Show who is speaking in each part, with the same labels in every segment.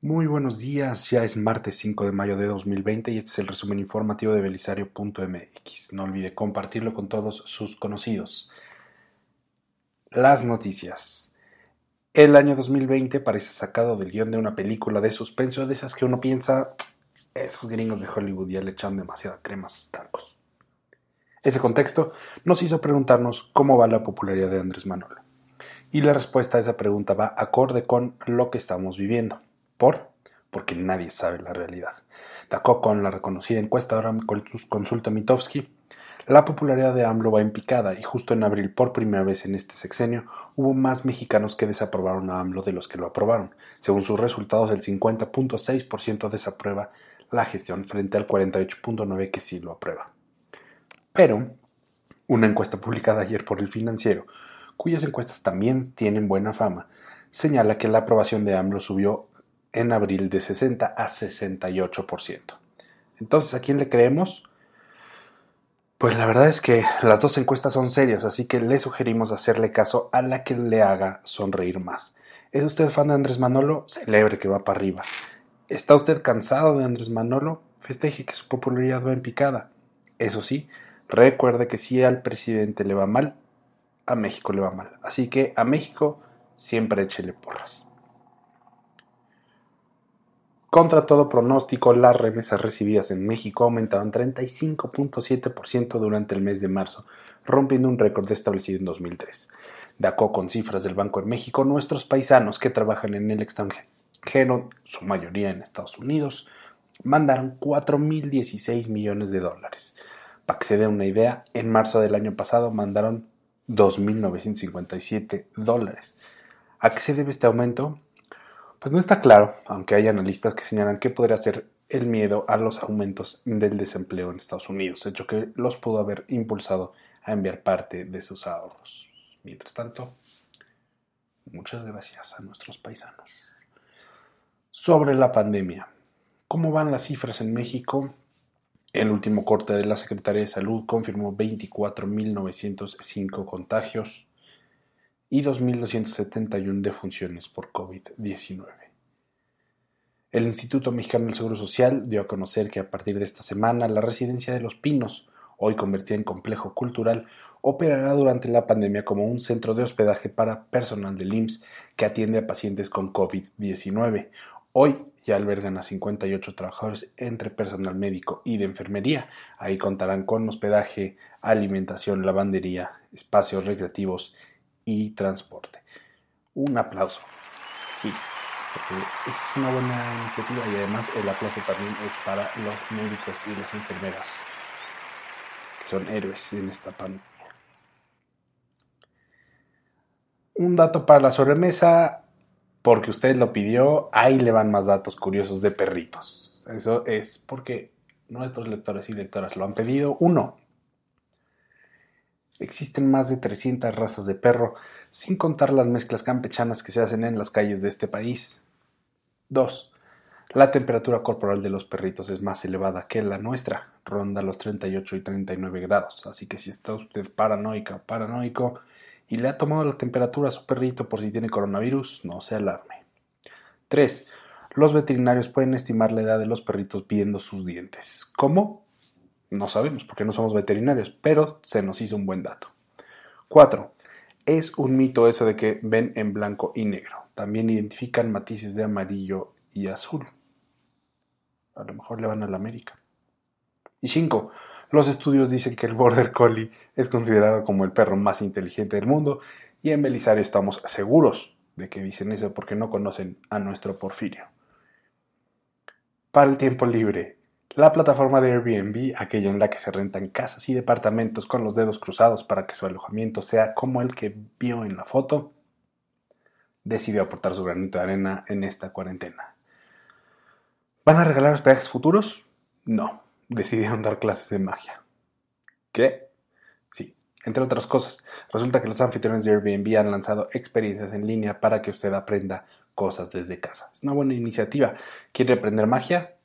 Speaker 1: Muy buenos días. Ya es martes 5 de mayo de 2020 y este es el resumen informativo de belisario.mx. No olvide compartirlo con todos sus conocidos. Las noticias. El año 2020 parece sacado del guion de una película de suspenso de esas que uno piensa, esos gringos de Hollywood ya le echan demasiada crema a sus tacos. Ese contexto nos hizo preguntarnos cómo va la popularidad de Andrés Manuel. Y la respuesta a esa pregunta va acorde con lo que estamos viviendo. ¿Por? Porque nadie sabe la realidad. De con la reconocida encuestadora Consulta Mitofsky, la popularidad de AMLO va en picada y justo en abril, por primera vez en este sexenio, hubo más mexicanos que desaprobaron a AMLO de los que lo aprobaron. Según sus resultados, el 50.6% desaprueba la gestión frente al 48.9% que sí lo aprueba. Pero, una encuesta publicada ayer por el financiero, cuyas encuestas también tienen buena fama, señala que la aprobación de AMLO subió en abril de 60 a 68%. Entonces, ¿a quién le creemos? Pues la verdad es que las dos encuestas son serias, así que le sugerimos hacerle caso a la que le haga sonreír más. ¿Es usted fan de Andrés Manolo? Celebre que va para arriba. ¿Está usted cansado de Andrés Manolo? Festeje que su popularidad va en picada. Eso sí, recuerde que si al presidente le va mal, a México le va mal. Así que a México siempre échele porras. Contra todo pronóstico, las remesas recibidas en México aumentaron 35.7% durante el mes de marzo, rompiendo un récord establecido en 2003. De acuerdo con cifras del Banco de México, nuestros paisanos que trabajan en el extranjero, su mayoría en Estados Unidos, mandaron 4.016 millones de dólares. Para que se dé una idea, en marzo del año pasado mandaron 2.957 dólares. ¿A qué se debe este aumento? Pues no está claro, aunque hay analistas que señalan que podría ser el miedo a los aumentos del desempleo en Estados Unidos, hecho que los pudo haber impulsado a enviar parte de sus ahorros. Mientras tanto, muchas gracias a nuestros paisanos. Sobre la pandemia. ¿Cómo van las cifras en México? El último corte de la Secretaría de Salud confirmó 24.905 contagios, y 2.271 defunciones por COVID-19. El Instituto Mexicano del Seguro Social dio a conocer que a partir de esta semana la residencia de Los Pinos, hoy convertida en complejo cultural, operará durante la pandemia como un centro de hospedaje para personal del IMSS que atiende a pacientes con COVID-19. Hoy ya albergan a 58 trabajadores entre personal médico y de enfermería. Ahí contarán con hospedaje, alimentación, lavandería, espacios recreativos y transporte. Un aplauso. Sí, porque es una buena iniciativa y además el aplauso también es para los médicos y las enfermeras, que son héroes en esta pandemia. Un dato para la sobremesa, porque usted lo pidió, ahí le van más datos curiosos de perritos. Eso es porque nuestros lectores y lectoras lo han pedido. Uno, Existen más de 300 razas de perro, sin contar las mezclas campechanas que se hacen en las calles de este país. 2. La temperatura corporal de los perritos es más elevada que la nuestra, ronda los 38 y 39 grados, así que si está usted paranoica paranoico y le ha tomado la temperatura a su perrito por si tiene coronavirus, no se alarme. 3. Los veterinarios pueden estimar la edad de los perritos viendo sus dientes. ¿Cómo? No sabemos porque no somos veterinarios, pero se nos hizo un buen dato. 4. Es un mito eso de que ven en blanco y negro. También identifican matices de amarillo y azul. A lo mejor le van a la América. Y 5. Los estudios dicen que el Border Collie es considerado como el perro más inteligente del mundo y en Belisario estamos seguros de que dicen eso porque no conocen a nuestro Porfirio. Para el tiempo libre, la plataforma de Airbnb, aquella en la que se rentan casas y departamentos con los dedos cruzados para que su alojamiento sea como el que vio en la foto, decidió aportar su granito de arena en esta cuarentena. ¿Van a regalar hospedajes futuros? No, decidieron dar clases de magia. ¿Qué? Sí, entre otras cosas, resulta que los anfitriones de Airbnb han lanzado experiencias en línea para que usted aprenda cosas desde casa. Es una buena iniciativa. ¿Quiere aprender magia?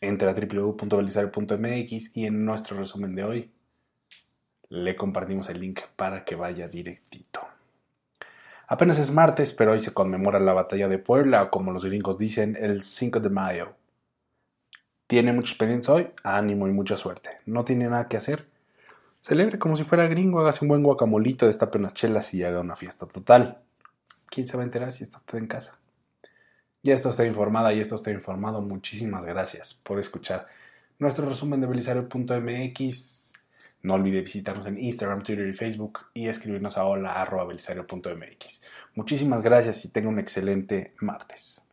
Speaker 1: Entre a www.belisario.mx y en nuestro resumen de hoy le compartimos el link para que vaya directito. Apenas es martes, pero hoy se conmemora la batalla de Puebla, o como los gringos dicen, el 5 de mayo. ¿Tiene muchos pendientes hoy? Ánimo y mucha suerte. ¿No tiene nada que hacer? Celebre como si fuera gringo, hágase un buen guacamolito, destape unas chelas y haga una fiesta total. ¿Quién se va a enterar si está usted en casa? Ya está usted informada y está usted informado. Muchísimas gracias por escuchar nuestro resumen de belisario.mx. No olvide visitarnos en Instagram, Twitter y Facebook y escribirnos a hola.belisario.mx. Muchísimas gracias y tenga un excelente martes.